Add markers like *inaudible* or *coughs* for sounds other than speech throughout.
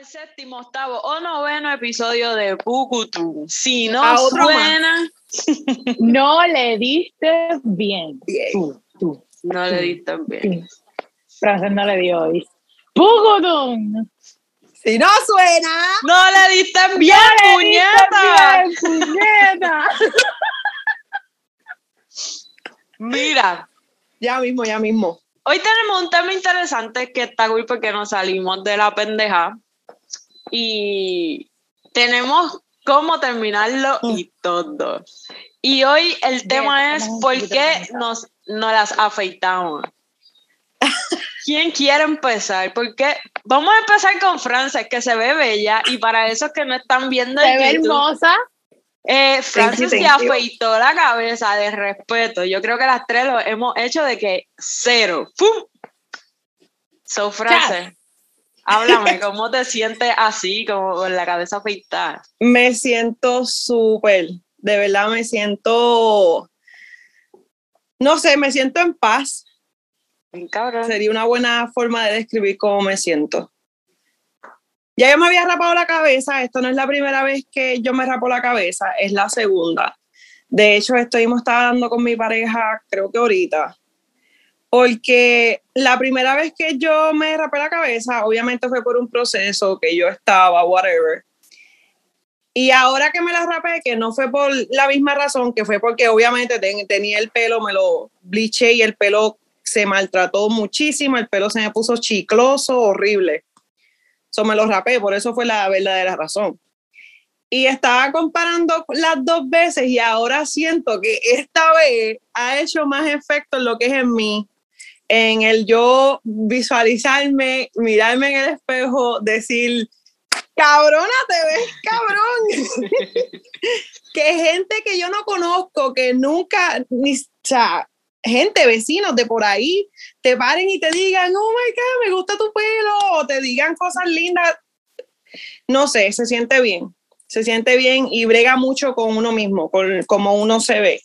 al séptimo, octavo o noveno episodio de Pucutu. *laughs* Si no suena, no le diste bien. Tú, tú. No le diste bien. Frances no le dio hoy. ¡Pucutu! Si no suena, no le diste bien, no puñeta. Bien, puñeta. *laughs* Mira. Ya mismo, ya mismo. Hoy tenemos un tema interesante que está cool porque nos salimos de la pendeja y tenemos cómo terminarlo y mm. todo. Y hoy el tema es por qué nos, nos las afeitamos. *laughs* ¿Quién quiere empezar? Porque vamos a empezar con Frances, que se ve bella, y para esos que no están viendo se ve hermosa. Eh, Frances se afeitó la cabeza de respeto. Yo creo que las tres lo hemos hecho de que cero. ¡Pum! So, Frances, háblame, ¿cómo te sientes así, como con la cabeza afeitada? Me siento súper, de verdad me siento, no sé, me siento en paz. Sería una buena forma de describir cómo me siento. Ya yo me había rapado la cabeza, esto no es la primera vez que yo me rapo la cabeza, es la segunda. De hecho, estuvimos hablando con mi pareja, creo que ahorita, porque la primera vez que yo me rapé la cabeza, obviamente fue por un proceso que yo estaba, whatever. Y ahora que me la rapé, que no fue por la misma razón, que fue porque obviamente tenía el pelo, me lo bliché y el pelo se maltrató muchísimo, el pelo se me puso chicloso, horrible. Eso me lo rapé, por eso fue la verdadera razón. Y estaba comparando las dos veces y ahora siento que esta vez ha hecho más efecto en lo que es en mí en el yo visualizarme, mirarme en el espejo, decir, cabrona, te ves cabrón. *laughs* que gente que yo no conozco, que nunca, ni, o sea, gente, vecinos de por ahí, te paren y te digan, oh my God, me gusta tu pelo, o te digan cosas lindas. No sé, se siente bien, se siente bien y brega mucho con uno mismo, con cómo uno se ve.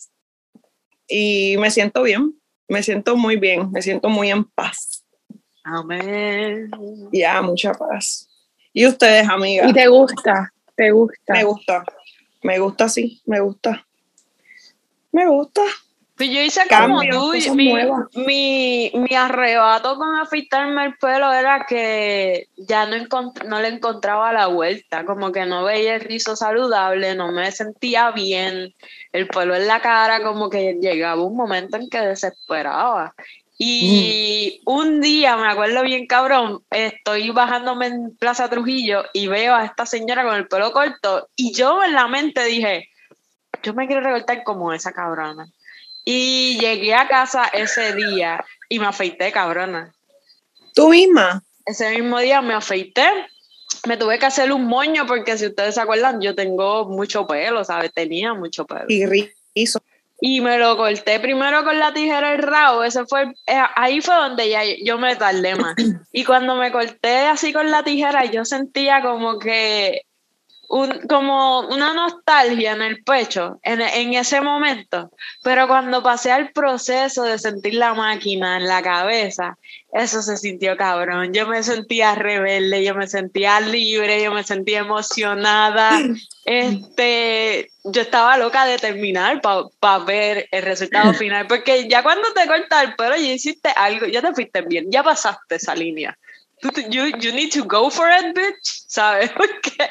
Y me siento bien me siento muy bien, me siento muy en paz. Amén. Ya, mucha paz. ¿Y ustedes, amigas? ¿Y te gusta? ¿Te gusta? Me gusta. Me gusta, sí, me gusta. Me gusta. Pues yo hice como tú, mi, mi, mi, arrebato con afeitarme el pelo era que ya no, no le encontraba la vuelta, como que no veía el rizo saludable, no me sentía bien, el pelo en la cara, como que llegaba un momento en que desesperaba. Y mm. un día, me acuerdo bien cabrón, estoy bajándome en Plaza Trujillo y veo a esta señora con el pelo corto y yo en la mente dije, yo me quiero recortar como esa cabrona. Y llegué a casa ese día y me afeité, cabrona. ¿Tú misma? Ese mismo día me afeité. Me tuve que hacer un moño porque si ustedes se acuerdan, yo tengo mucho pelo, ¿sabes? Tenía mucho pelo. Y rizo. Y me lo corté primero con la tijera el rabo. Ese fue, eh, ahí fue donde ya yo me tardé más. *clears throat* Y cuando me corté así con la tijera, yo sentía como que como una nostalgia en el pecho en, en, ese momento, pero cuando pasé al proceso de sentir la máquina en la cabeza, eso se sintió cabrón. Yo me sentía rebelde, yo me sentía libre, yo me sentía emocionada. *laughs* Este, yo estaba loca de terminar para ver el resultado *laughs* final, porque ya cuando te cortas el pelo ya hiciste algo, ya te fuiste bien, ya pasaste esa línea. You, you need to go for it, bitch, ¿sabes? *laughs* Porque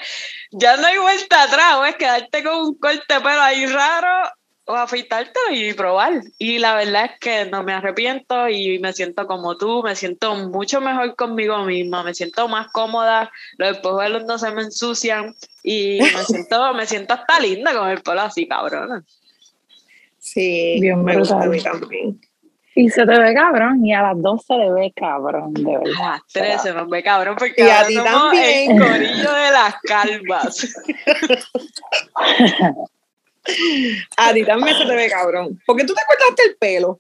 ya no hay vuelta atrás, es quedarte con un corte de pelo ahí raro o afeitarte y probar. Y la verdad es que no me arrepiento y me siento como tú, me siento mucho mejor conmigo misma, me siento más cómoda, los espejuelos no se me ensucian y me *laughs* siento, me siento hasta linda con el pelo así, cabrón. Sí, Bien me gusta a mí también. Y se te ve cabrón, y a las dos se le ve cabrón, de verdad. A las tres se nos ve cabrón, porque y a ti también. el corillo de las calvas. *laughs* a ti también se te ve cabrón. ¿Por qué tú te cortaste el pelo?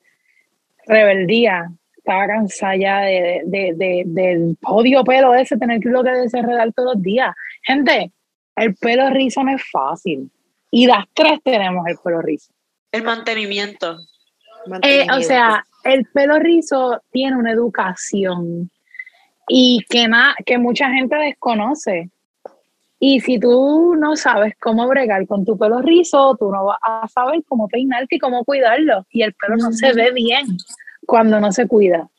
Rebeldía. Estaba cansada ya de, de, de, del odio pelo ese, tener que lo que desenredar todos los días. Gente, el pelo rizo no es fácil. Y las tres tenemos el pelo rizo. El mantenimiento. Eh, o sea, el pelo rizo tiene una educación y que, que mucha gente desconoce. Y si tú no sabes cómo bregar con tu pelo rizo, tú no vas a saber cómo peinarte y cómo cuidarlo. Y el pelo no se ve bien cuando no se cuida.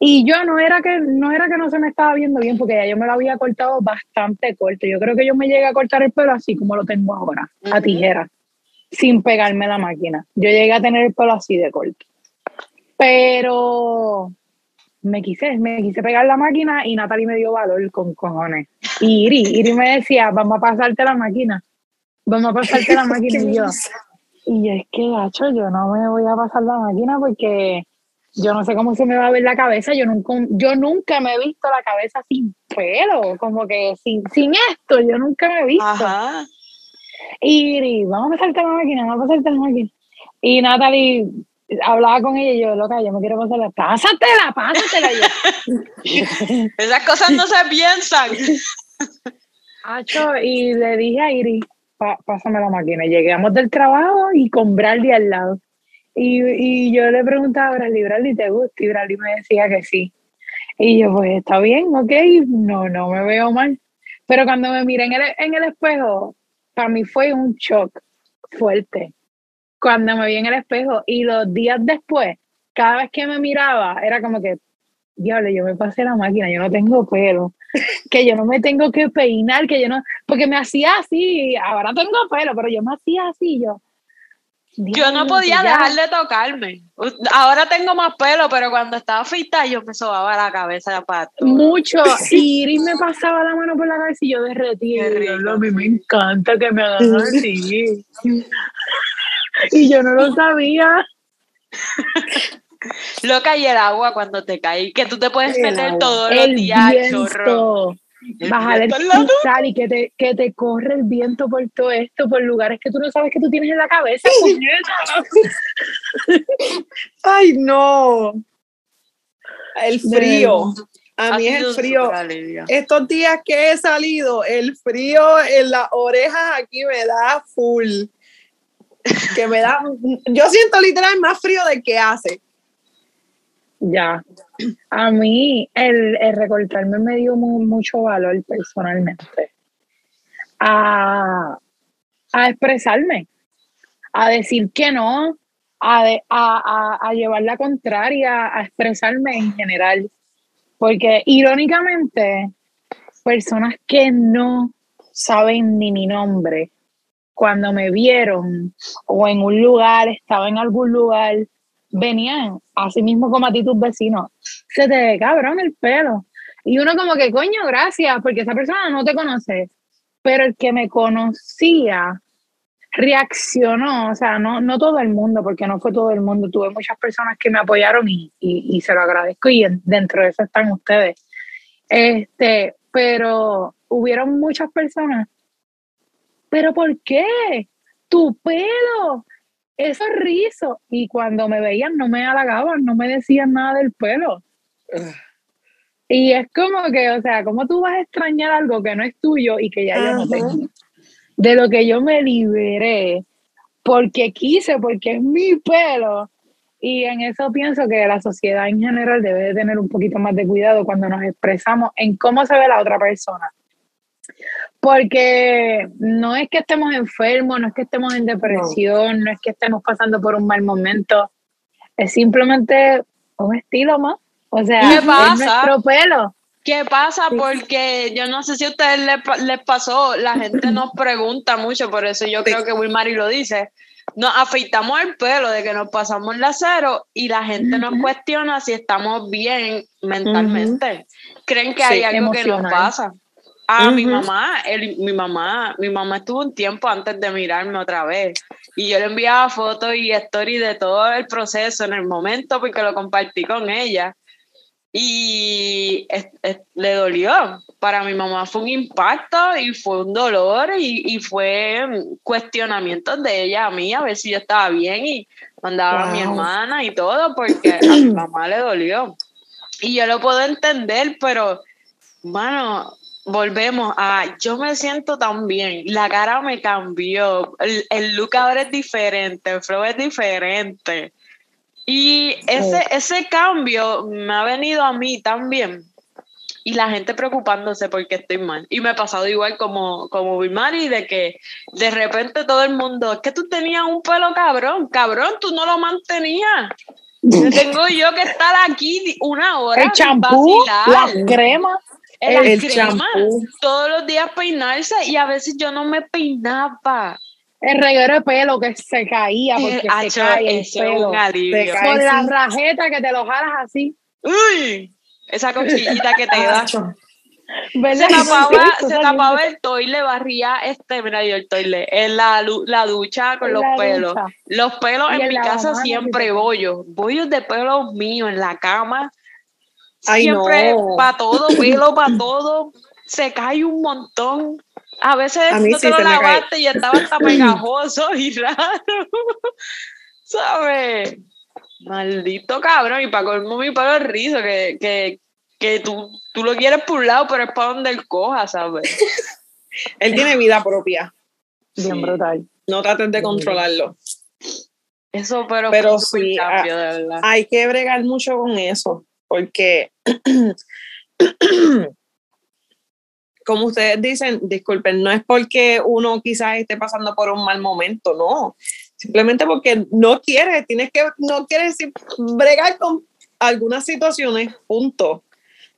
Y yo no era que no era que no se me estaba viendo bien, porque ya yo me lo había cortado bastante corto. Yo creo que yo me llegué a cortar el pelo así como lo tengo ahora, a tijera, sin pegarme la máquina. Yo llegué a tener el pelo así de corto. Pero me quise, me quise pegar la máquina y Natalie me dio valor con cojones. Y Iri, Iri me decía, vamos a pasarte la máquina, vamos a pasarte la *laughs* máquina y yo. Y es que, gacho, yo no me voy a pasar la máquina porque yo no sé cómo se me va a ver la cabeza, yo nunca, yo nunca me he visto la cabeza sin pelo, como que sin, sin esto, yo nunca me he visto. Ajá. Y, vamos a pasarte la máquina, vamos a pasarte la máquina. Y Natalie hablaba con ella y yo, loca, yo me quiero pasarla, pásatela, pásatela. *laughs* Esas cosas no se piensan. *laughs* y le dije a Iri, pásame la máquina. Llegamos del trabajo y con Bradley al lado. Y, y yo le preguntaba a Bradley, Bradley, ¿te gusta? Y Bradley me decía que sí. Y yo, pues está bien, ok, no, no me veo mal. Pero cuando me miré en el, en el espejo, para mí fue un shock fuerte. Cuando me vi en el espejo y los días después, cada vez que me miraba, era como que, diablo, yo me pasé la máquina, yo no tengo pelo, *laughs* que yo no me tengo que peinar, que yo no, porque me hacía así, ahora tengo pelo, pero yo me hacía así, yo, yo no podía dejar de tocarme. Ahora tengo más pelo, pero cuando estaba fita yo me sobaba la cabeza para Mucho. *laughs* Y Iris me pasaba la mano por la cabeza y yo derretía. A mí me encanta que me hagan *laughs* así. y yo no lo sabía. Loca y el agua cuando te cae, que tú te puedes meter todos los días, chorro bajar el cristal y que te, que te corre el viento por todo esto, por lugares que tú no sabes que tú tienes en la cabeza. *laughs* Ay, no. El frío. A mí es el frío. Estos días que he salido, el frío en las orejas aquí me da full. Que me da. Yo siento literal más frío del que hace. Ya. A mí el, recortarme me dio mucho valor personalmente. A, expresarme, a decir que no, a, a, llevar la contraria, a expresarme en general. Porque irónicamente, personas que no saben ni mi nombre, cuando me vieron o en un lugar, estaba en algún lugar venían, así mismo como a ti tus vecinos, se te ve cabrón el pelo. Y uno como que, coño, gracias, porque esa persona no te conoce. Pero el que me conocía reaccionó, o sea, no, no todo el mundo, porque no fue todo el mundo, tuve muchas personas que me apoyaron y, y, se lo agradezco y dentro de eso están ustedes. Este, pero hubieron muchas personas. ¿Pero por qué? Tu pelo, esos rizos. Y cuando me veían no me halagaban, no me decían nada del pelo. Y es como que, o sea, ¿cómo tú vas a extrañar algo que no es tuyo y que ya yo no tengo? De lo que yo me liberé porque quise, porque es mi pelo. Y en eso pienso que la sociedad en general debe de tener un poquito más de cuidado cuando nos expresamos en cómo se ve la otra persona. Porque no es que estemos enfermos, no es que estemos en depresión, no, es que estemos pasando por un mal momento, es simplemente un estilo más. O sea, ¿Qué pasa? es nuestro pelo. ¿Qué pasa? Porque yo no sé si a ustedes les, pasó, la gente nos pregunta mucho, por eso yo creo que Wilmary lo dice. Nos afeitamos el pelo de que nos pasamos el acero y la gente nos cuestiona si estamos bien mentalmente. Creen que hay algo que nos pasa. Ah, mi mamá, mi mamá, mi mamá estuvo un tiempo antes de mirarme otra vez y yo le enviaba fotos y stories de todo el proceso en el momento porque lo compartí con ella y le dolió. Para mi mamá fue un impacto y fue un dolor y, fue cuestionamientos de ella a mí a ver si yo estaba bien y mandaba a mi hermana y todo porque *clears throat* a mi mamá le dolió. Y yo lo puedo entender, pero, bueno, volvemos a yo me siento tan bien, la cara me cambió, el, look ahora es diferente, el flow es diferente. Y ese, ese cambio me ha venido a mí también. y la gente preocupándose porque estoy mal. Y me ha pasado igual como, como Mari, de que de repente todo el mundo, es que tú tenías un pelo cabrón, cabrón, tú no lo mantenías. *laughs* Tengo yo que estar aquí una hora. El champú, las cremas. El, champú. Todos los días peinarse y a veces yo no me peinaba. El reguero de pelo que se caía porque se cae el pelo. Con la rajeta que te lo jalas así. Uy, esa cochillita que te da. Se tapaba, se tapaba el toile, barría este, mira yo el toile, en la, la ducha con los pelos. Los pelos en mi casa siempre bollos, bollos de pelos míos en la cama. Siempre para todo, pelo para *laughs* todo. Se cae un montón. A veces no te lo lavaste y estaba hasta pegajoso y *laughs* raro. *laughs* ¿Sabes? Maldito cabrón. Y para colmo mi pelo rizo, que, que, que tú, tú lo quieres por un lado, pero es para donde él coja, ¿sabes? él tiene vida propia. Bien brutal. No traten de controlarlo. Eso, pero, pero sí, hay que bregar mucho con eso, porque *clears throat* como ustedes dicen, disculpen, no es porque uno quizás esté pasando por un mal momento, no. Simplemente porque no quiere, tienes que, no quieres bregar con algunas situaciones, punto.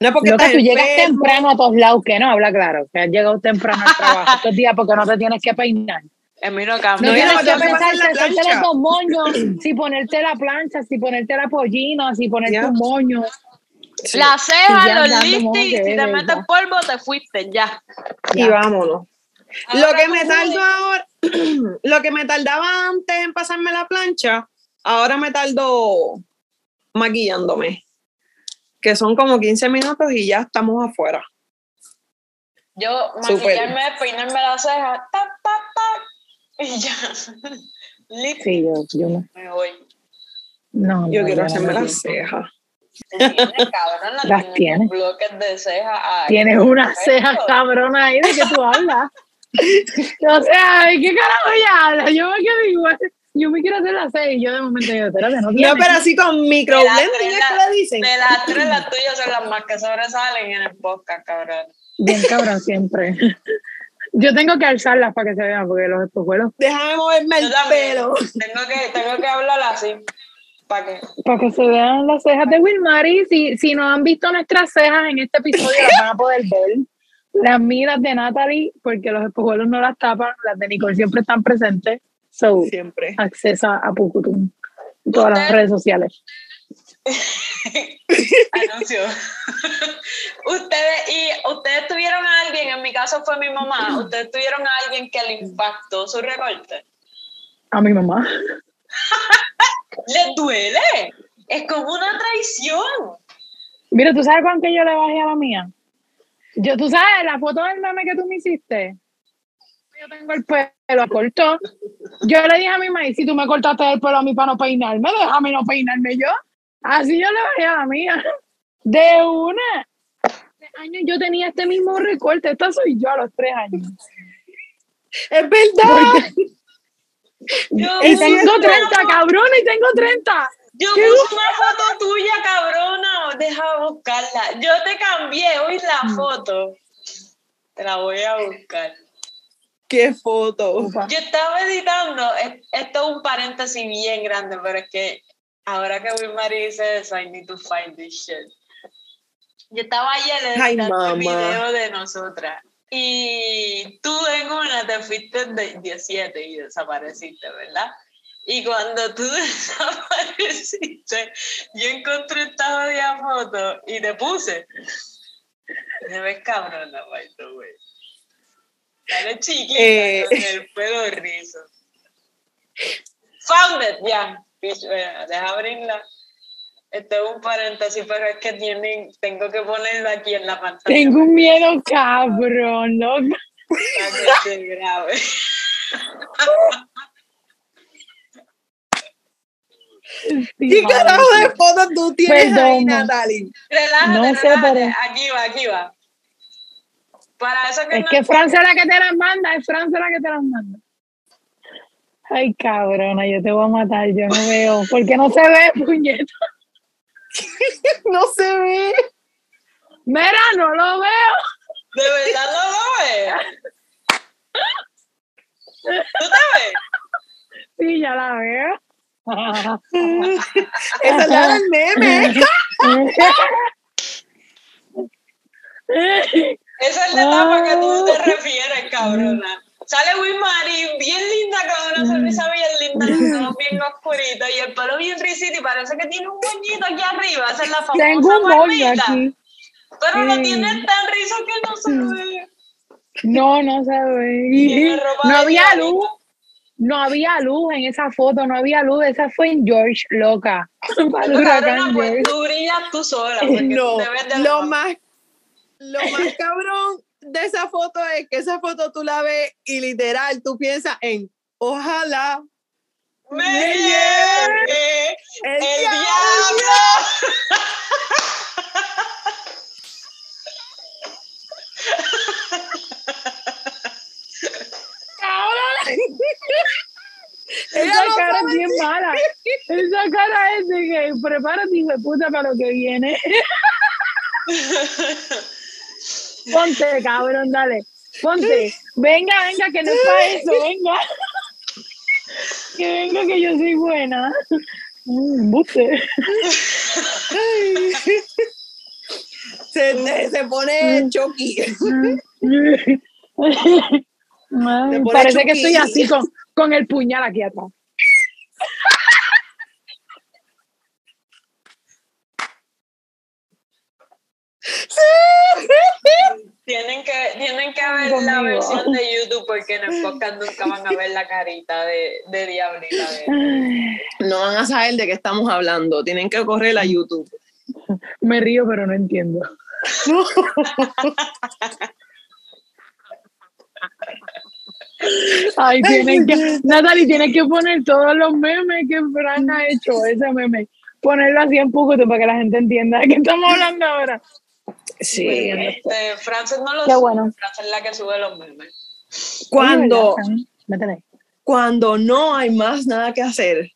No es porque tú llegas temprano a todos lados, que no, habla claro, que has llegado temprano al trabajo *laughs* estos días porque no te tienes que peinar. En mí no cambia. No, tienes que pensar los moños, *clears throat* si ponerte la plancha, si ponerte la pollina, si ponerte un moño. La ceja, los lifting, si te metes polvo, te fuiste, ya. Y vámonos. lo que me tardó ahora, *clears throat* lo que me tardaba antes en pasarme la plancha, ahora me tardó maquillándome. Que son como 15 minutos y ya estamos afuera. Yo maquillarme, peinarme la ceja, ta, ta, ta, *laughs* y ya. sí, yo, yo no. Me voy. No, yo quiero hacerme la ceja. *laughs* Las tienes. Bloques de ceja. Tienes una ceja cabrona ahí de que tú hablas. *laughs* o sea, ¿qué carajo ya hablas? Yo me quedo igual. Yo me quiero hacer la ceja y yo de momento digo, espérate, no No, pero así con microblending, ¿qué le dicen? De las tres, las tuyas son las más que sobresalen en el podcast, cabrón. Bien cabrón siempre. Yo tengo que alzarlas para que se vean, porque los espejuelos. Déjame moverme el pelo. Tengo que, tengo que hablar así. ¿Para qué? Para que se vean las cejas de Wilmary. Si, si no han visto nuestras cejas en este episodio, las van a poder ver. Las miras de Natalie, porque los espejuelos no las tapan, las de Nicole siempre están presentes. So, siempre. Accesa a Pucutum. Todas las redes sociales. *laughs* Anuncio. *laughs* ustedes y ustedes tuvieron a alguien, en mi caso fue mi mamá, ustedes tuvieron a alguien que le impactó su recorte. A mi mamá. ¿Le duele? Es como una traición. Mira, ¿tú sabes cuánto yo le bajé a la mía? Yo, ¿tú sabes la foto del meme que tú me hiciste? Yo tengo el pelo corto. Yo le dije a mi mamá, si tú me cortaste el pelo a mí para no peinarme, déjame no peinarme yo. Así yo le bajé a la mía. De una. años yo tenía este mismo recorte. Esta soy yo a los tres años. Es verdad. y tengo 30, cabrón, y tengo 30. Yo puse una foto tuya, cabrona. Deja buscarla. Yo te cambié hoy la mm. foto. Te la voy a buscar. ¿Qué foto? Yo estaba editando. Esto es un paréntesis bien grande, pero es que ahora que Wilmary dice eso, I need to find this shit. Yo estaba ayer editando el video de nosotras y tú en una te fuiste de 17 y desapareciste, ¿verdad? Y cuando tú *laughs* desapareciste, yo encontré esta jodida foto y te puse. Me ves cabrona, by the way. Dale chiquita eh. con el pelo rizo. Found it, ya. Yeah. Deja abrirla. Este es un paréntesis, pero es que tienen, tengo que ponerlo aquí en la pantalla. Tengo un miedo cabrón, ¿no? grave. *laughs* ¿Qué carajo de fotos tú tienes ahí, Natalie? Relájate, no sé, pero... Aquí va, aquí va. Para eso que es que Francia es la que te las manda, es Francia la que te las manda. Ay, cabrona, yo te voy a matar, yo no veo. ¿Por qué no se ve, *laughs* puñeta? *laughs* no se ve. Mira, no lo veo. De verdad no lo veo. ¿Tú te ves? Sí, ya la veo. *laughs* Esa es la del meme. Esa es la etapa que tú te refieres, cabrona. Sale Wilmary bien linda con una sonrisa bien linda, los *laughs* bien oscuritos y el pelo bien risito y parece que tiene un moñito aquí arriba. Esa es la famosa Tengo un moño aquí. Pero Sí. tiene tan rizo que no se ve. No, no se ve. No había luz. No había luz en esa foto, no había luz. Esa fue en George, loca. *laughs* Cabrona, pues tú brillas tú sola. *laughs* No, lo más, lo más cabrón de esa foto es que esa foto tú la ves y literal tú piensas en ojalá ¡Me me lleve el, el diablo". diablo! *laughs* Esa no cara es bien mala. Esa cara es de que prepárate, hijo de puta, para lo que viene. *laughs* Ponte, cabrón, dale. Ponte. Venga, venga, que no es para eso, venga. Que venga, que yo soy buena. Buste. se, se pone pone parece que estoy así con, con el puñal aquí atrás. Tienen que, tienen que ver la versión de YouTube porque en el podcast nunca van a ver la carita de, de Diablita. De... No van a saber de qué estamos hablando. Tienen que correr a YouTube. Me río, pero no entiendo. Ay, tienen que, Natalie, tienes que poner todos los memes que Fran ha hecho, ese meme. Ponerlo así en poco para que la gente entienda de qué estamos hablando ahora. Sí. Este, Frances no lo Qué sube, bueno. Frances es la que sube los memes. Cuando. Métele. cuando no hay más nada que hacer,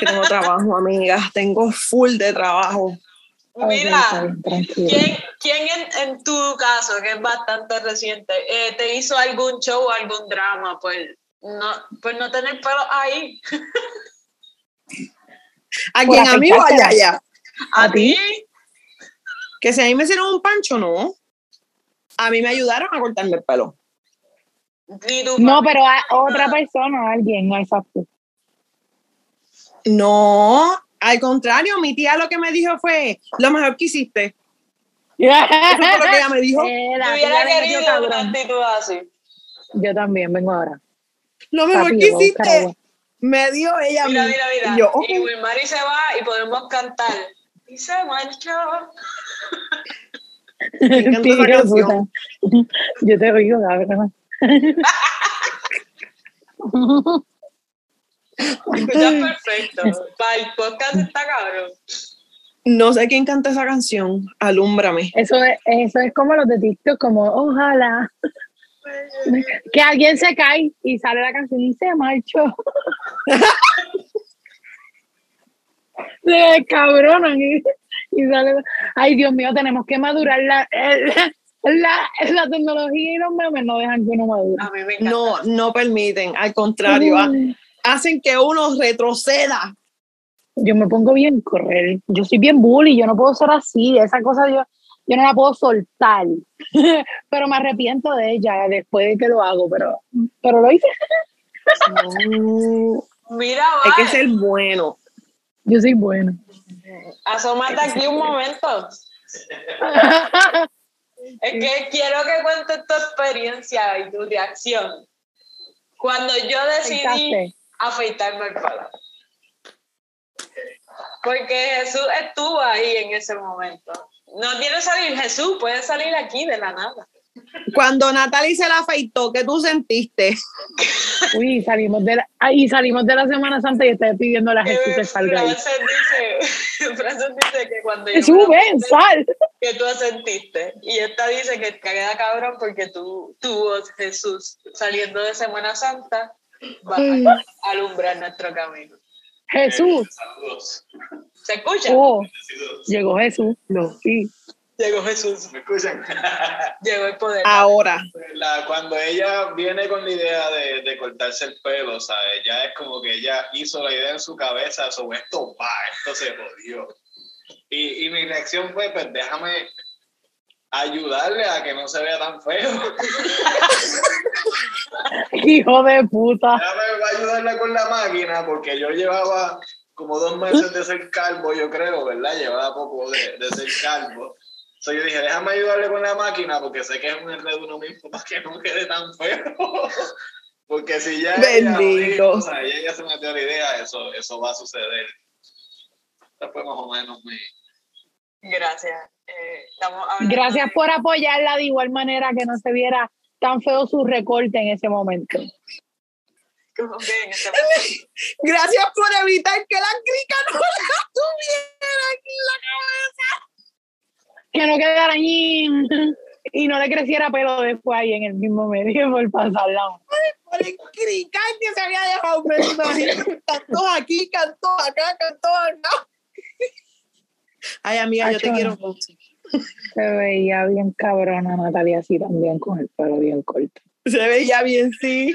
que tengo trabajo, *laughs* amigas, tengo full de trabajo. Mira. ¿quién, quién en, en tu caso, que es bastante reciente, eh, te hizo algún show o algún drama? Pues no, pues no tener pelo ahí. *laughs* ¿A Por quién? ¿A mí o a afeitártela. Yaya? ¿A, ¿A ti? Que si a mí me hicieron un pancho, no. A mí me ayudaron a cortarme el pelo. No, pero a otra persona, alguien, no exacto. No, al contrario, mi tía lo que me dijo fue lo mejor que hiciste. Eso fue lo que ella me dijo. *laughs* Yo la hubiera tía le metió querido una cabrón. actitud así. Yo también, vengo ahora. Lo mejor Papi, que hiciste. Me dio ella Mira, mira, mira. Y yo, ok. Y Wilmary se va y podemos cantar. Y se marchó. Encanta *laughs* esa Hijo de canción. puta. Yo te oigo, cabrón. Escuchas perfecto. Para el podcast está cabrón. No sé quién canta esa canción. Alúmbrame. Eso es, eso es como los de TikTok, como ojalá que alguien se cae y sale la canción y se marchó. *laughs* se cabronan y, y sale. Ay, Dios mío, tenemos que madurar la, la, la tecnología y los memes no dejan que uno madure. A mí me encanta. No, no permiten. Al contrario, ha- hacen que uno retroceda. Yo me pongo bien correr. Yo soy bien bully, yo no puedo ser así. Esa cosa yo, yo no la puedo soltar. *laughs* pero me arrepiento de ella después de que lo hago, pero, pero lo hice. *laughs* No, Mira, hay que ser bueno. Yo soy buena. Asómate aquí un momento. Es que quiero que cuentes tu experiencia y tu reacción. Cuando yo decidí Afeitaste. afeitarme el pelo. Porque Jesús estuvo ahí en ese momento. No quiere salir Jesús, puede salir aquí de la nada. Cuando Natalie se la afeitó, ¿qué tú sentiste? *laughs* Uy, salimos de la, ay, salimos de la Semana Santa y estoy pidiendo a la Jesús que Eh, salga. Frances dice, *laughs* Frances dice que cuando yo ven, sal. que tú sentiste. Y esta dice que te queda cabrón porque tú, tú, Jesús, saliendo de Semana Santa, va a alumbrar nuestro camino. Jesús. Saludos. ¿Se escucha? Oh, llegó Jesús. Lo sí. Llegó Jesús. ¿Me escuchan? *laughs* Llegó el poder. Ahora. La, cuando ella viene con la idea de, de, cortarse el pelo, ¿sabes? Ya es como que ella hizo la idea en su cabeza sobre esto, va, esto se jodió. Y, y mi reacción fue, pues déjame ayudarle a que no se vea tan feo. *laughs* Hijo de puta. Déjame ayudarle con la máquina porque yo llevaba como dos meses de ser calvo, yo creo, ¿verdad? Llevaba poco de, de ser calvo. Entonces yo dije, déjame ayudarle con la máquina porque sé que es un enredo uno mismo *laughs* para que no quede tan feo. *laughs* porque si ya Bendito. o sea, ella ya se metió la idea, eso, eso va a suceder. Esta fue más o menos mi... Gracias. Eh, estamos Gracias por apoyarla de igual manera que no se viera tan feo su recorte en ese momento. Este *laughs* Gracias por evitar que la crica no la tuviera aquí en la cabeza que no quedara allí y no le creciera pelo después ahí en el mismo medio *laughs* por pasarla. Por el crical que se había dejado medio Cantó aquí, cantó acá, cantó acá. Ay, amiga, yo te quiero mucho. Se veía bien cabrona Natalia así también con el pelo bien corto. Se veía bien, sí.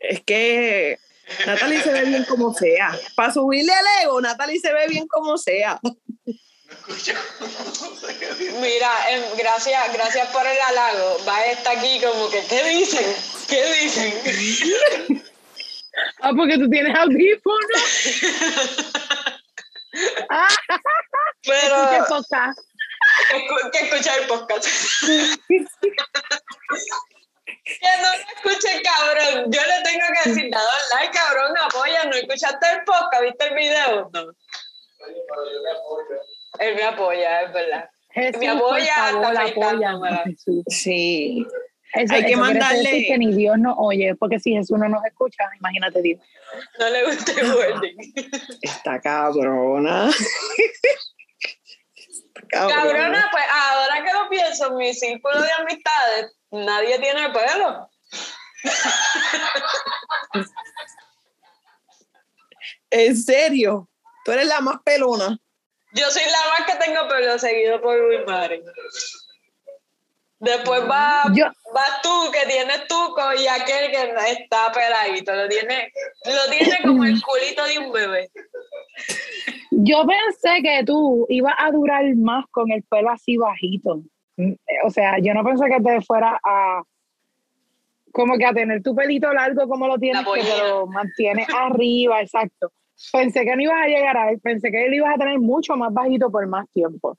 Es que Natalie se ve bien como sea. Para subirle el ego, Natalie se ve bien como sea. Mira, em, gracias, gracias por el halago. Va estar aquí como que, ¿qué dicen? ¿Qué dicen? ah, porque tú tienes audífonos. pero ¿Qué podcast? Que, que escuchar el podcast. que no me escuche, cabrón. Yo le tengo que decir, dado like, cabrón, apoya. ¿No escuchaste el podcast? ¿Viste el video? No. Él me apoya, es verdad. Jesús, me apoya favor, hasta apoya. Sí. Eso, Hay que eso mandarle- decir que ni Dios nos oye, porque si Jesús no nos escucha, imagínate Dios. No le gusta el wording. Está cabrona. Está Cabrona, pues ahora que lo pienso, en mi círculo de amistades, nadie tiene pelo. En serio. Tú eres la más pelona. Yo soy la más que tengo pelo seguido por Luis Mari. Después va, Yo, vas tú que tienes tuco y aquel que está peladito. Lo tiene, lo tiene como el *clears throat* culito de un bebé. yo pensé que tú ibas a durar más con el pelo así bajito. Mm, O sea, yo no pensé que te fuera a como que a tener tu pelito largo como lo tienes, que lo mantienes arriba, exacto. Pensé que no ibas a llegar a él, pensé que lo ibas a tener mucho más bajito por más tiempo.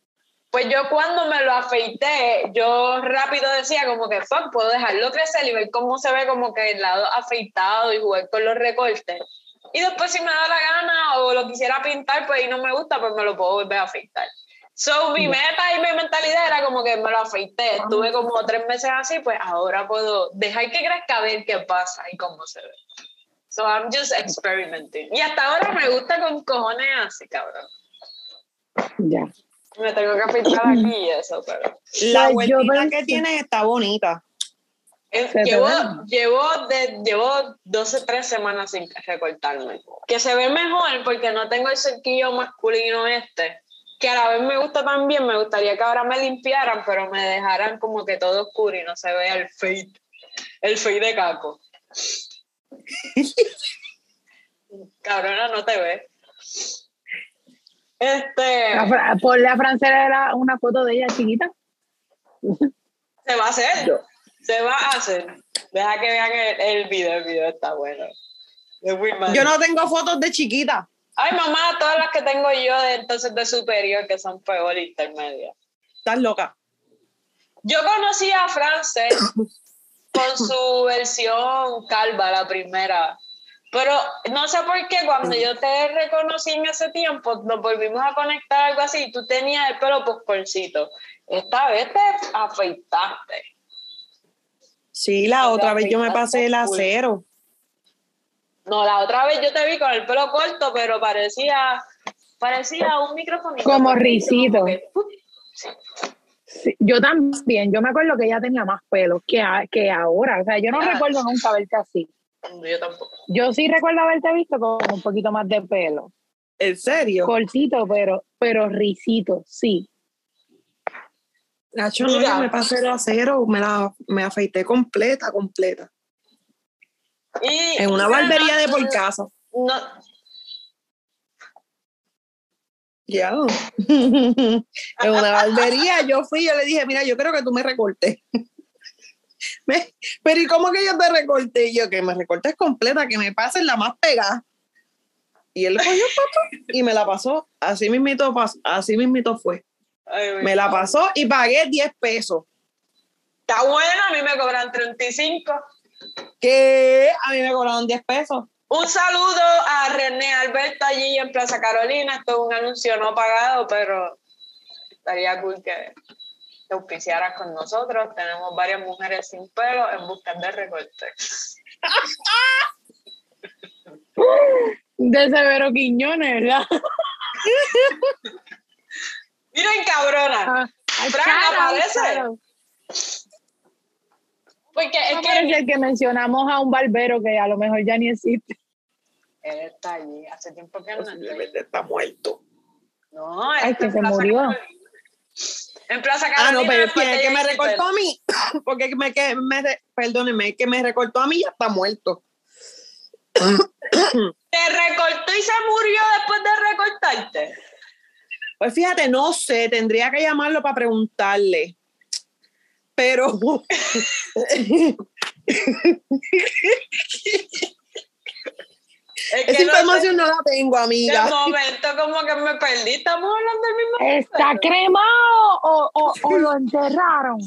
Pues yo cuando me lo afeité, yo rápido decía como que fuck, puedo dejarlo crecer y ver cómo se ve como que el lado afeitado y jugar con los recortes. Y después si me da la gana o lo quisiera pintar, pues y no me gusta, pues me lo puedo volver a afeitar. So, mi meta y mi mentalidad era como que me lo afeité. Estuve como tres meses así, pues ahora puedo dejar que crezca a ver qué pasa y cómo se ve. So, I'm just experimenting. Y hasta ahora me gusta con cojones así, cabrón. Ya. Me tengo que afeitar aquí y eso, pero... La vueltita que tienes está bonita. Eh, Llevo, llevo, de, llevo 12, 3 semanas sin recortarme. Que se ve mejor porque no tengo el cerquillo masculino este. Que a la vez me gusta también, me gustaría que ahora me limpiaran, pero me dejaran como que todo oscuro y no se vea el fade, el fade de caco. Cabrona, no te ve. Este, La Fra- Ponle a Francela una foto de ella chiquita. se va a hacer. Se va a hacer. Deja que vean el, el video, el video está bueno. Es muy malo. Yo no tengo fotos de chiquita. Ay, mamá, todas las que tengo yo de entonces de superior, que son peor intermedia. Estás loca. Yo conocí a Frances con su versión calva, la primera. Pero no sé por qué cuando yo te reconocí en ese tiempo, nos volvimos a conectar algo así, y tú tenías el pelo poscorcito. Esta vez te afeitaste. Sí, la Te otra vez yo me pasé el acero. No, la otra vez yo te vi con el pelo corto, pero parecía, parecía un micrófono. Como risito. Como que, ¡pup! Sí, yo también, yo me acuerdo que ella tenía más pelo que, a- que ahora. O sea, yo no Ah. recuerdo nunca verte así. Yo tampoco. Yo sí recuerdo haberte visto con un poquito más de pelo. ¿En serio? Cortito, pero, pero risito, sí. Nacho, no, me pasé el acero, me la me afeité completa, completa. Y, En una barbería de por casa. No, Ya. *laughs* en una barbería yo fui, yo le dije, mira, yo creo que tú me recortes. *laughs* Me- Pero ¿y cómo que yo te recorté? Y yo, que me recortes completa, que me pases la más pegada. Y él cogió papá y me la pasó. Así mismito, pas- así mismito fue. ay, Me la pasó y pagué 10 pesos. Está bueno, a mí me cobran 35. Que a mí me cobraron 10 pesos. Un saludo a René Alberto allí en Plaza Carolina. Esto es un anuncio no pagado, pero estaría cool que te auspiciaras con nosotros. Tenemos varias mujeres sin pelo en busca de recorte. De Severo Quiñones, ¿verdad? *laughs* Miren, cabrona. Ah, Fran, aparece. Porque es Aparece que el que mencionamos a un barbero que a lo mejor ya ni existe. Él está allí. Hace tiempo que no está allí. Posiblemente está muerto. No, Ay, está que en se Plaza murió. Carolina. En Plaza Ah, Carolina. no, pero es que de el *coughs* que me recortó a mí, porque me, que me, perdóneme, el que me recortó a mí ya está muerto. *coughs* ¿Te recortó y se murió después de recortarte? Pues fíjate, no sé, tendría que llamarlo para preguntarle. Pero *laughs* *laughs* Es que esa no información no la tengo, amiga. De momento como que me perdí. Estamos hablando del mismo. ¿Está cremado o, o, o lo *laughs* enterraron?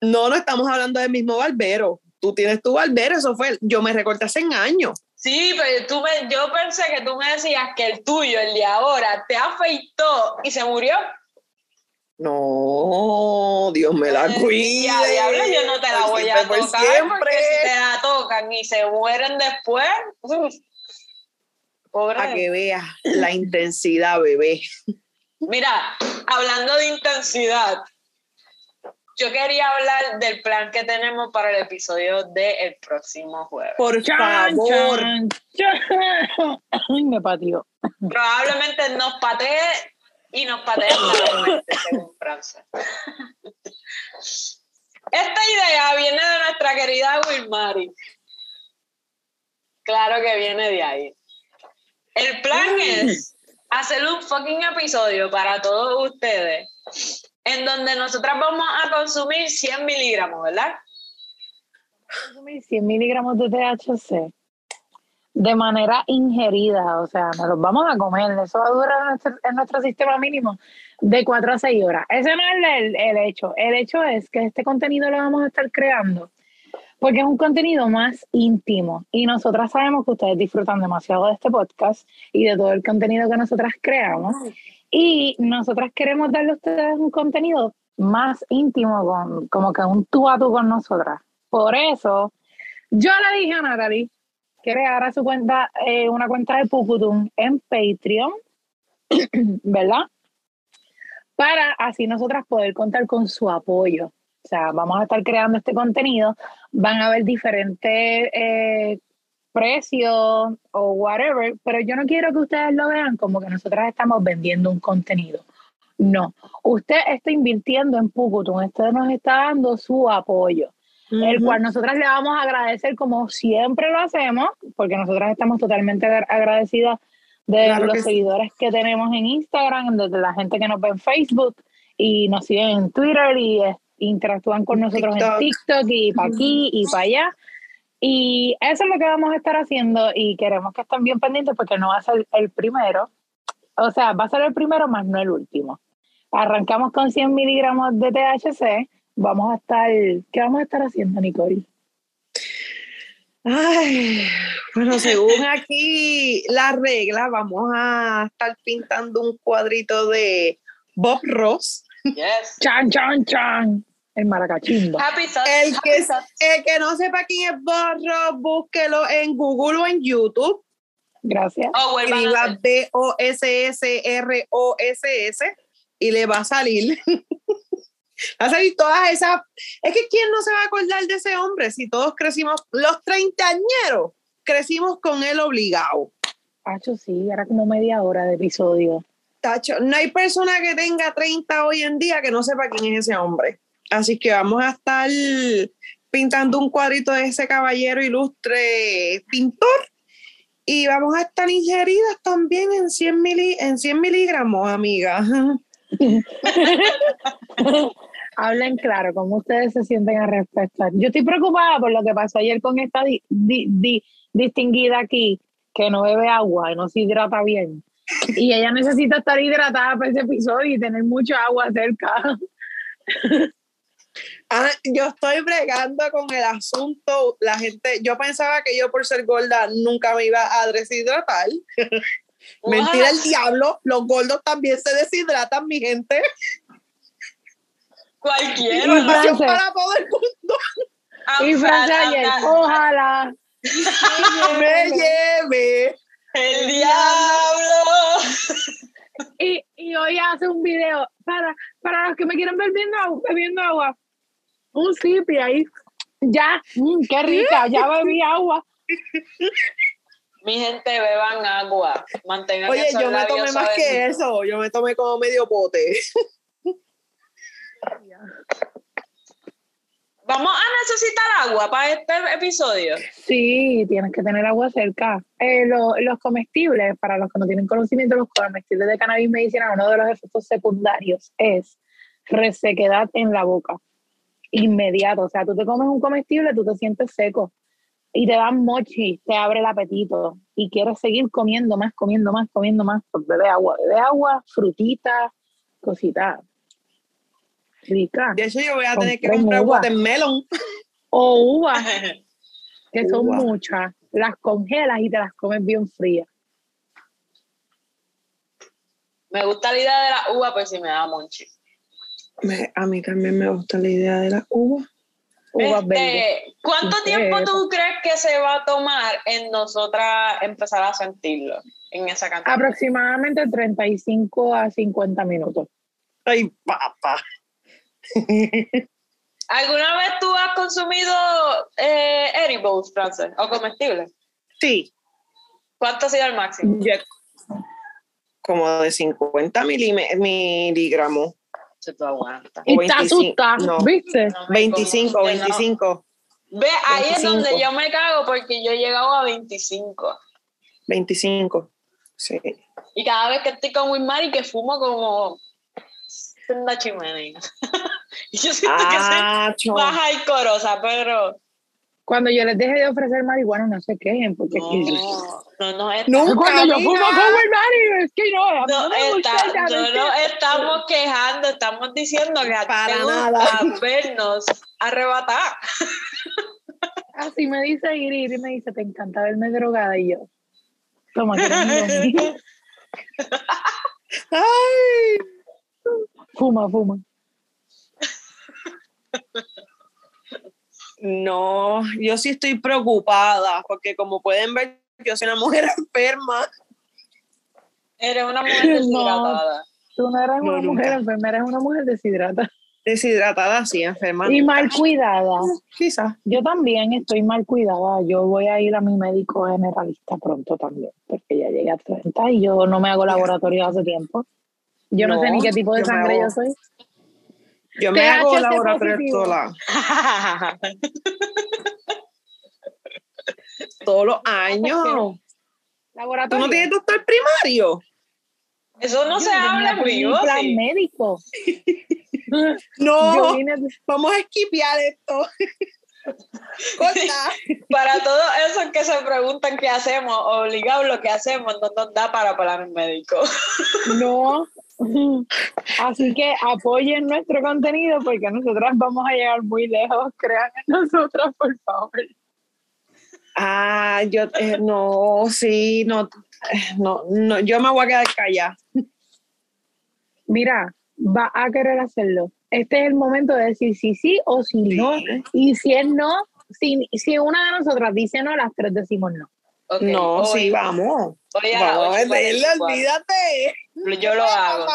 No, no estamos hablando del mismo barbero. Tú tienes tu barbero, eso fue. Yo me recorté hace años. Sí, pero tú me, yo pensé que tú me decías que el tuyo, el de ahora, te afeitó y se murió. No, Dios me la Eh, cuide. ya, diablo, yo no te la voy a tocar siempre. porque si te la tocan y se mueren después. Pobre. Para que veas la intensidad, bebé. Mira, hablando de intensidad, yo quería hablar del plan que tenemos para el episodio del próximo jueves. Por Chan, favor. chan, chan. Ay, me pateó. Probablemente nos patee y nos patee totalmente, según Francia. Esta idea viene de nuestra querida Wilmary. Claro que viene de ahí. El plan es hacer un fucking episodio para todos ustedes en donde nosotras vamos a consumir 100 miligramos, ¿verdad? consumir 100 miligramos de THC de manera ingerida, o sea, nos los vamos a comer, eso va a durar en nuestro, en nuestro sistema mínimo de 4 a 6 horas. Ese no es el, el hecho, el hecho es que este contenido lo vamos a estar creando porque es un contenido más íntimo y nosotras sabemos que ustedes disfrutan demasiado de este podcast y de todo el contenido que nosotras creamos y nosotras queremos darle a ustedes un contenido más íntimo, con, como que un tú a tú con nosotras. Por eso, yo le dije a Natalie que creara su cuenta, eh, una cuenta de Puputum en Patreon, *clears throat* ¿verdad? Para así nosotras poder contar con su apoyo. O sea, vamos a estar creando este contenido, van a haber diferentes eh, precios o whatever, pero yo no quiero que ustedes lo vean como que nosotras estamos vendiendo un contenido. No, usted está invirtiendo en Puputum, usted nos está dando su apoyo el cual nosotras le vamos a agradecer como siempre lo hacemos, porque nosotras estamos totalmente agra- agradecidas de Claro los que sí. seguidores que tenemos en Instagram, de la gente que nos ve en Facebook y nos siguen en Twitter y eh, interactúan con nosotros TikTok. en TikTok y para aquí y para allá. Y eso es lo que vamos a estar haciendo y queremos que estén bien pendientes porque no va a ser el primero, o sea, va a ser el primero más no el último. Arrancamos con 100 miligramos de THC. Vamos a estar, ¿qué vamos a estar haciendo, Nicole? Ay, bueno, según aquí la regla, vamos a estar pintando un cuadrito de Bob Ross. Yes. Chan, chan, chan. El maracachimba. Happy. El Happy que, Sauce. el que no sepa quién es Bob Ross, búsquelo en Google o en YouTube. Gracias. Oh, a Escriba. B-O-S-S-R-O-S-S y le va a salir. *laughs* va a salir todas esas. Es que ¿quién no se va a acordar de ese hombre? Si todos crecimos, los treintañeros, crecimos con él obligado. Hacho, sí, era como media hora de episodio. Tacho, no hay persona que tenga 30 hoy en día que no sepa quién es ese hombre. Así que vamos a estar pintando un cuadrito de ese caballero ilustre pintor y vamos a estar ingeridas también en 100, en 100 miligramos, amiga. *laughs* Hablen claro, ¿cómo ustedes se sienten al respecto? Yo estoy preocupada por lo que pasó ayer con esta distinguida aquí, que no bebe agua y no se hidrata bien. Y ella necesita estar hidratada para ese episodio y tener mucha agua cerca. *laughs* Ah, yo estoy bregando con el asunto. La gente, yo pensaba que yo por ser gorda nunca me iba a deshidratar. *laughs* Mentira el diablo, los gordos también se deshidratan, mi gente. Cualquiera. para todo el mundo. Y Francia, ojalá me *laughs* lleve el diablo. Y, y, hoy hace un video para, para los que me quieran bebiendo, bebiendo agua. Un sipi ahí. Ya, mm, qué rica, ya bebí agua. Mi gente, beban agua. Mantengan Oye, yo me tomé más que eso. Yo me tomé como medio pote. *laughs* ¿Vamos a necesitar agua para este episodio? Sí, tienes que tener agua cerca. Eh, los comestibles, para los que no tienen conocimiento, los comestibles de cannabis medicinal, uno de los efectos secundarios es resequedad en la boca, inmediato. O sea, tú te comes un comestible, tú te sientes seco y te dan mochi, te abre el apetito y quieres seguir comiendo más, comiendo más, comiendo más. Pues bebe agua, bebe agua, frutitas, cositas rica. De hecho, yo voy a tener que comprar watermelon. O uvas, *laughs* que son muchas. Las congelas y te las comes bien frías. Me gusta la idea de la uva, pues si me da monchi. A mí también me gusta la idea de la uva. Este, ¿Cuánto tiempo tú crees que se va a tomar en nosotras empezar a sentirlo en esa cantidad? Aproximadamente 35 a 50 minutos. Ay, papá. *laughs* ¿Alguna vez tú has consumido eh, edibles, Frances, o comestibles? Sí. ¿Cuánto ha sido el máximo? Como de 50 miligramos. Se te aguanta. Y está asustado, ¿viste? 25, 25. Ve, ahí es donde yo me cago porque yo he llegado a 25. 25, sí. Y cada vez que estoy con Wilmar que fumo como una chimenea. *laughs* yo siento que soy baja y corosa, pero... Cuando yo les deje de ofrecer marihuana, no se quejen, porque... No, no, no, no Cuando yo fumo con el es que no, no, no, está, no, no estamos quejando, estamos diciendo que Para nada. vernos arrebatar. Así me dice Iris, y me dice, te encanta verme drogada, y yo, toma, que *laughs* *laughs* Ay. Fuma, fuma. No, yo sí estoy preocupada porque como pueden ver, yo soy una mujer *laughs* enferma. Eres una *clears throat* mujer deshidratada. tú no eres una mujer enferma, eres una mujer deshidratada. Deshidratada, sí, enferma. Y mal cuidada. Quizás. Yo también estoy mal cuidada. Yo voy a ir a mi médico generalista pronto también, porque ya llegué a 30 y yo no me hago laboratorio hace tiempo. Yo no, sé ni qué tipo de sangre yo soy. Yo me hago laboratorio sola. *laughs* Todos los años. ¿Tú no tienes doctor primario? Eso no se habla en vivo. plan médico. *laughs* no, vamos a esquipear esto. *laughs* para todos esos que se preguntan qué hacemos, obligado lo que hacemos no nos da para plan médico. no, *laughs* Así que apoyen nuestro contenido porque nosotras vamos a llegar muy lejos. Crean en nosotras, por favor. Ah, yo eh, no, sí, no, no, no, yo me voy a quedar callada. Mira, va a querer hacerlo. Este es el momento de decir si sí o si no. Y si es no, si, si una de nosotras dice no, las tres decimos no. No, sí, vamos. vamos a meterle, olvídate. Yo lo hago.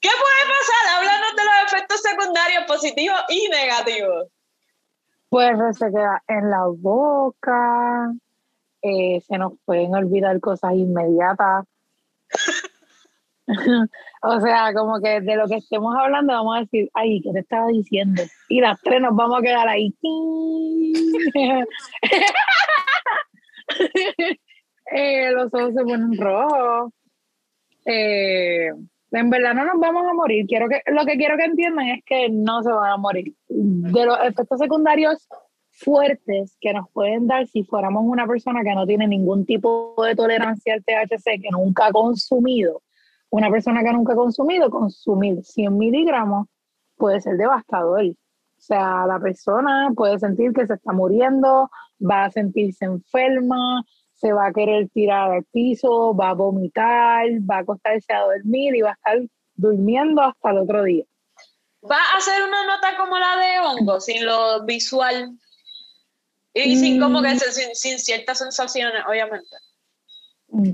¿Qué puede pasar? Háblanos de los efectos secundarios positivos y negativos. Pues se queda en la boca, eh, se nos pueden olvidar cosas inmediatas. *laughs* o sea, como que de lo que estemos hablando vamos a decir, ay, ¿qué te estaba diciendo? Y las tres nos vamos a quedar ahí. *laughs* *laughs* *laughs* Eh, los ojos se ponen rojos. Eh, en verdad no nos vamos a morir. Quiero que, lo que quiero que entiendan es que no se van a morir. De los efectos secundarios fuertes que nos pueden dar si fuéramos una persona que no tiene ningún tipo de tolerancia al THC, que nunca ha consumido, una persona que nunca ha consumido, consumir 100 miligramos puede ser devastador. O sea, la persona puede sentir que se está muriendo, va a sentirse enferma, se va a querer tirar al piso, va a vomitar, va a acostarse a dormir y va a estar durmiendo hasta el otro día. Va a hacer una nota como la de hongo, sin lo visual y sin como que mm. sin, ciertas sensaciones, obviamente.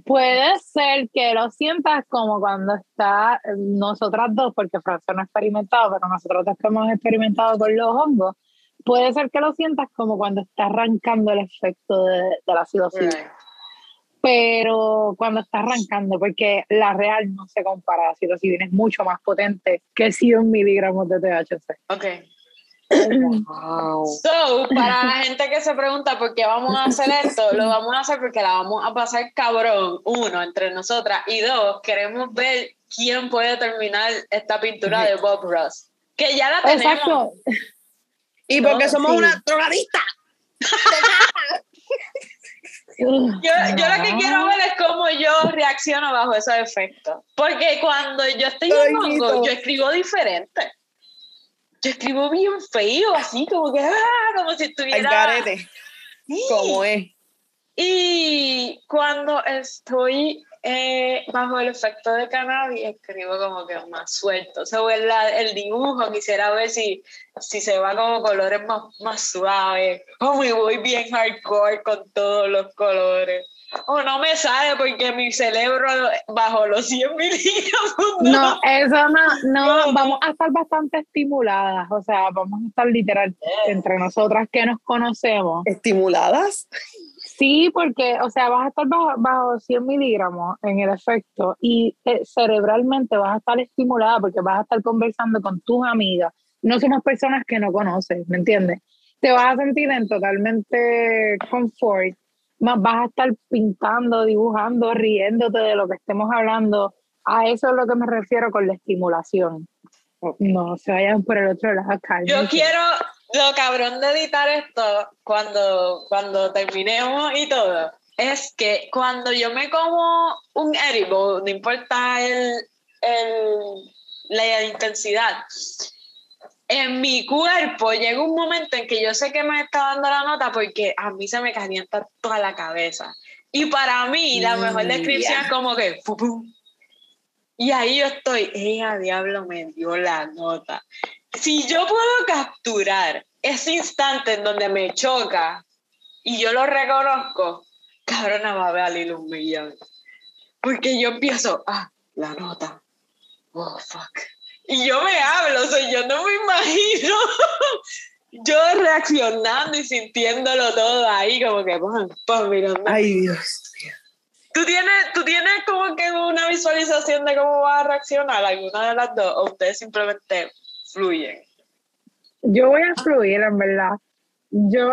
Puede ser que lo sientas como cuando está nosotras dos, porque Francia no ha experimentado, pero nosotros dos que hemos experimentado con los hongos, puede ser que lo sientas como cuando está arrancando el efecto de, de la psilocibina. Pero cuando está arrancando, porque la real no se compara, la psilocibina es mucho más potente que 100 miligramos de THC. Ok. Wow. So, para la gente que se pregunta por qué vamos a hacer esto, lo vamos a hacer porque la vamos a pasar cabrón, uno, entre nosotras, y dos, queremos ver quién puede terminar esta pintura de Bob Ross. Que ya la tenemos. Exacto. Y porque somos una drogadista. *laughs* yo, yo lo que quiero ver es cómo yo reacciono bajo esos efectos. Porque cuando yo estoy en Mongo, yo escribo diferente. Yo escribo bien feo, así como que, ah, como si estuviera... como es. Y cuando estoy eh, bajo el efecto de cannabis escribo como que más suelto. O sea, el, el dibujo quisiera ver si, si se va como colores más, más suaves o me voy bien hardcore con todos los colores. O no me sale porque mi cerebro bajo los 100 miligramos. *laughs* No, eso no, no, vamos a estar bastante estimuladas, o sea, vamos a estar literal entre nosotras que nos conocemos. ¿Estimuladas? Sí, porque, o sea, vas a estar bajo, 100 miligramos en el efecto y eh, cerebralmente vas a estar estimulada porque vas a estar conversando con tus amigas. No somos personas que no conoces, ¿me entiendes? Te vas a sentir en totalmente confort, más vas a estar pintando, dibujando, riéndote de lo que estemos hablando. A eso es lo que me refiero con la estimulación. No se vayan por el otro lado. Yo quiero, lo cabrón de editar esto, cuando, cuando terminemos y todo, es que cuando yo me como un edible, no importa el, el, la intensidad, en mi cuerpo llega un momento en que yo sé que me está dando la nota porque a mí se me calienta toda la cabeza. Y para mí, la mejor mm, descripción es como que... Y ahí yo estoy, ella diablo me dio la nota si yo puedo capturar ese instante en donde me choca y yo lo reconozco, cabrona va a valer un millón. Porque yo empiezo, ah, la nota. Oh, fuck. Y yo me hablo, o sea, yo no me imagino *laughs* yo reaccionando y sintiéndolo todo ahí, como que, pues, mirando. Ay, Dios ¿Tú tienes, ¿Tú tienes como que una visualización de cómo va a reaccionar alguna de las dos? ¿O ustedes simplemente fluyen? Yo voy a fluir, en verdad. Yo,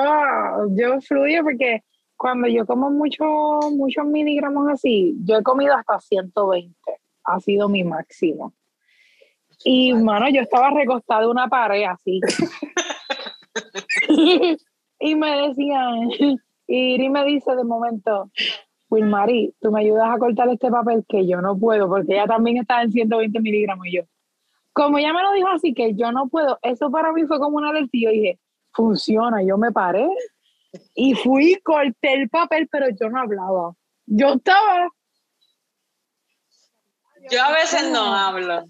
yo fluyo porque cuando yo como mucho, muchos miligramos así, yo he comido hasta 120. Ha sido mi máximo. Y, mano, yo estaba recostada en una pared así. *laughs* y me decían, y Iri me dice de momento, Wilmary, tú me ayudas a cortar este papel que yo no puedo, porque ella también está en 120 miligramos y yo como ya me lo dijo así que yo no puedo, eso para mí fue como una y yo dije, funciona, yo me paré y fui, corté el papel, pero yo no hablaba. Yo estaba... Yo a veces no hablo.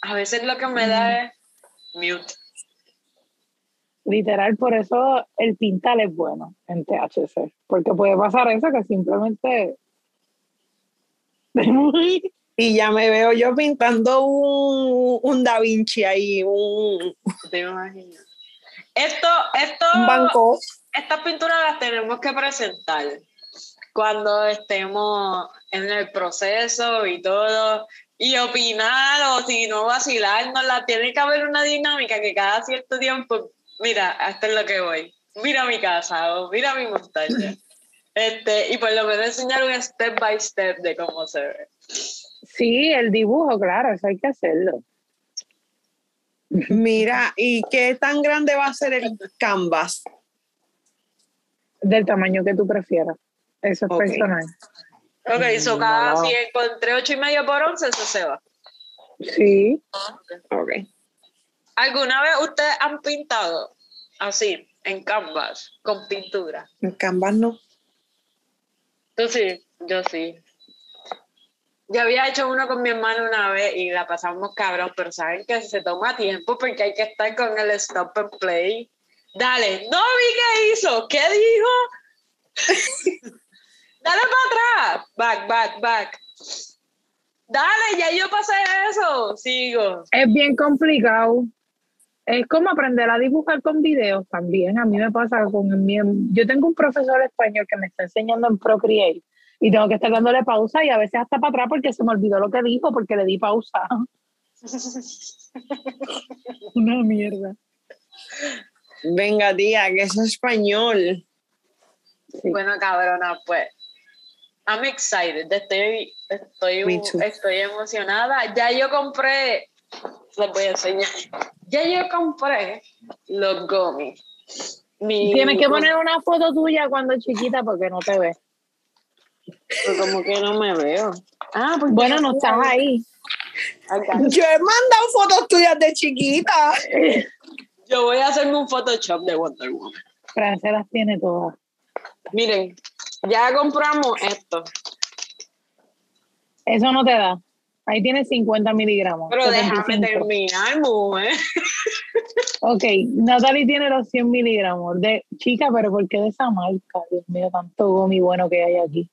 A veces lo que me da es mute. Literal, por eso el pintar es bueno en THC, porque puede pasar eso que simplemente... *laughs* Y ya me veo yo pintando un, un Da Vinci ahí, un... Te imagino. Esto, esto... Un banco. Estas pinturas las tenemos que presentar. cuando estemos en el proceso y todo, y opinar o si no la Tiene que haber una dinámica que cada cierto tiempo, mira, hasta es lo que voy. Mira mi casa o mira mi montaña. *clears throat* Este, y por lo menos enseñar un step by step de cómo se ve. Sí, el dibujo, claro, eso hay que hacerlo. Mira, ¿y qué tan grande va a ser el canvas? Del tamaño que tú prefieras. Eso es personal. Ok, eso cada si encontré ocho y medio por once, eso se va. Sí. Ok. ¿Alguna vez ustedes han pintado así, en canvas, con pintura? En canvas no. Tú sí, yo sí. Yo había hecho uno con mi hermano una vez y la pasamos cabrón, pero saben que se toma tiempo porque hay que estar con el stop and play. Dale, no vi qué hizo, ¿qué dijo? *laughs* Dale para atrás, back, back, back. Dale, ya yo pasé eso, sigo. Es bien complicado. Es como aprender a dibujar con videos también. A mí me pasa con el mío. Yo tengo un profesor español que me está enseñando en Procreate y tengo que estar dándole pausa y a veces hasta para atrás porque se me olvidó lo que dijo porque le di pausa. *laughs* Una mierda. Venga, tía, que es español. Bueno, cabrona, pues. I'm excited. Estoy, estoy, estoy emocionada. Ya yo compré, les voy a enseñar. Ya yo compré los gummies. Tienes que poner una foto tuya cuando chiquita porque no te ves. Pues como que no me veo. Ah, pues bueno, no estás ahí. Yo he mandado fotos tuyas de chiquita. *laughs* Yo voy a hacerme un Photoshop de Wonder Woman. Francia las tiene todas. Miren, ya compramos esto. Eso no te da. Ahí tiene 50 miligramos. Pero déjame terminar, mujer. ok, Natalie tiene los 100 miligramos. De, chica, pero ¿por qué de esa marca? Dios mío, tanto gomi bueno que hay aquí.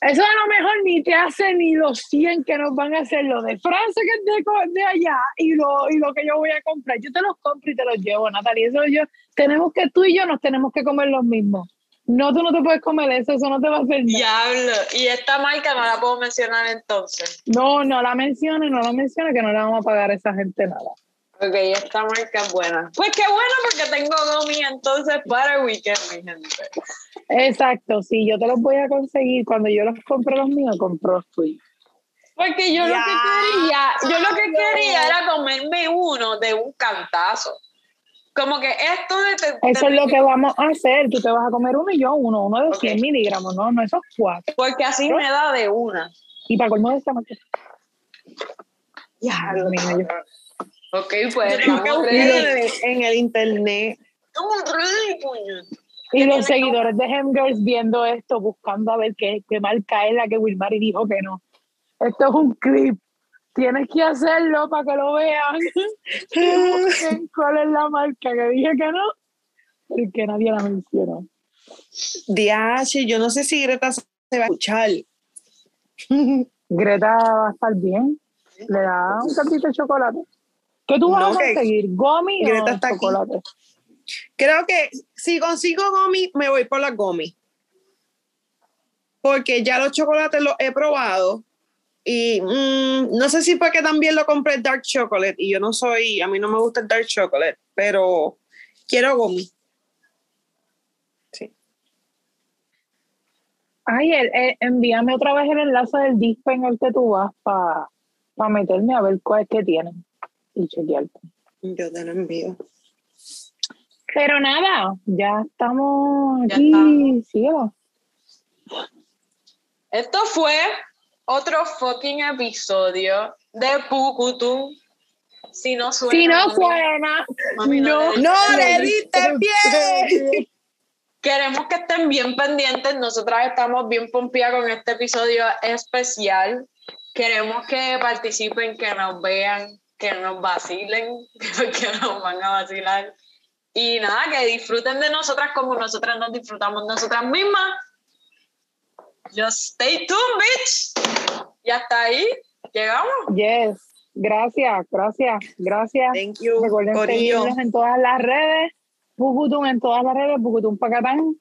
Eso a lo mejor ni te hace ni los 100 que nos van a hacer lo de Francia que es de, allá y lo, y lo que yo voy a comprar. Yo te los compro y te los llevo, Natalie. Eso yo, tenemos que tú y yo nos tenemos que comer los mismos. No, tú no te puedes comer eso, eso no te va a hacer nada. Diablo. Y esta marca no la puedo mencionar entonces. No, no la menciones, no la menciones, que no le vamos a pagar a esa gente nada. Ok, esta marca es buena. Pues qué bueno porque tengo Gomi entonces para el weekend, mi gente. Exacto, sí, yo te los voy a conseguir. Cuando yo los compro los míos, compro los tuyos. Porque yo lo que quería, yo lo que quería era comerme uno de un cantazo. Como que esto de... Eso es lo que vamos a hacer. Tú te vas a comer uno y yo uno, uno de 100 miligramos, no, no esos cuatro. Porque así me da de una. Y para colmo de esta Ya, lo mío. Ok, pues. en el internet. Y los seguidores de Hemgirls viendo esto, buscando a ver qué, qué marca es la que Wilmar y dijo que no. Esto es un clip. Tienes que hacerlo para que lo vean. *laughs* cuál es la marca que dije que no, porque nadie la mencionó. Diache, yo no sé si Greta se va a escuchar. Greta va a estar bien. Le da un cantito de chocolate. ¿Qué tú vas a conseguir? ¿Gomi o chocolate? Creo que si consigo gomi, me voy por la gomi. Porque ya los chocolates los he probado. Y mm, no sé si fue que también lo compré dark chocolate. Y yo no soy, a mí no me gusta el dark chocolate, pero quiero gomi. Sí. Ay, envíame otra vez el enlace del disco en el que tú vas para meterme a ver cuál es que tienen y chequearte. Yo te lo envío. Pero nada, ya estamos aquí, Esto fue otro fucking episodio de Pucutum. Si no suena. Si no suena. no, no, le diste pie. Queremos que estén bien pendientes. Nosotras estamos bien pompidas con este episodio especial. Queremos que participen, que nos vean, que nos vacilen, *laughs* que nos van a vacilar. Y nada, que disfruten de nosotras como nosotras nos disfrutamos nosotras mismas. Just stay tuned, bitch. Y hasta ahí llegamos. Yes. Gracias, gracias, gracias. Thank you. Recuerden seguirnos en todas las redes. Pucutum en todas las redes, Pucutum Pacatán.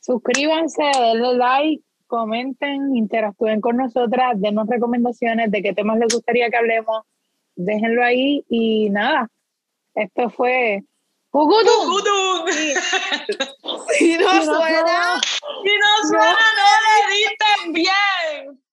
Suscríbanse, denle like, comenten, interactúen con nosotras, denos recomendaciones de qué temas les gustaría que hablemos déjenlo ahí y nada, esto fue ¡Cucutú! *laughs* Sí. Si no, suena, suena, si no suena, no le diste bien.